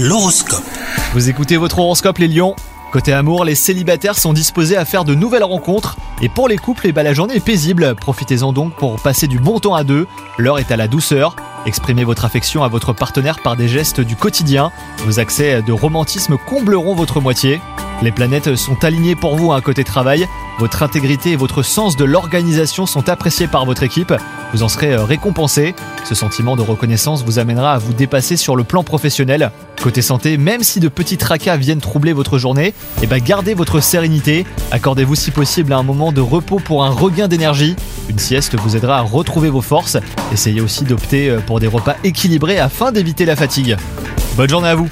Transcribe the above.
L'horoscope. Vous écoutez votre horoscope les lions Côté amour, les célibataires sont disposés à faire de nouvelles rencontres. Et pour les couples, eh ben, la journée est paisible. Profitez-en donc pour passer du bon temps à deux. L'heure est à la douceur. Exprimez votre affection à votre partenaire par des gestes du quotidien. Vos accès de romantisme combleront votre moitié. Les planètes sont alignées pour vous à un côté travail. Votre intégrité et votre sens de l'organisation sont appréciés par votre équipe. Vous en serez euh, récompensé. Ce sentiment de reconnaissance vous amènera à vous dépasser sur le plan professionnel. Côté santé, même si de petits tracas viennent troubler votre journée, eh ben gardez votre sérénité. Accordez-vous si possible un moment de repos pour un regain d'énergie. Une sieste vous aidera à retrouver vos forces. Essayez aussi d'opter euh, pour des repas équilibrés afin d'éviter la fatigue. Bonne journée à vous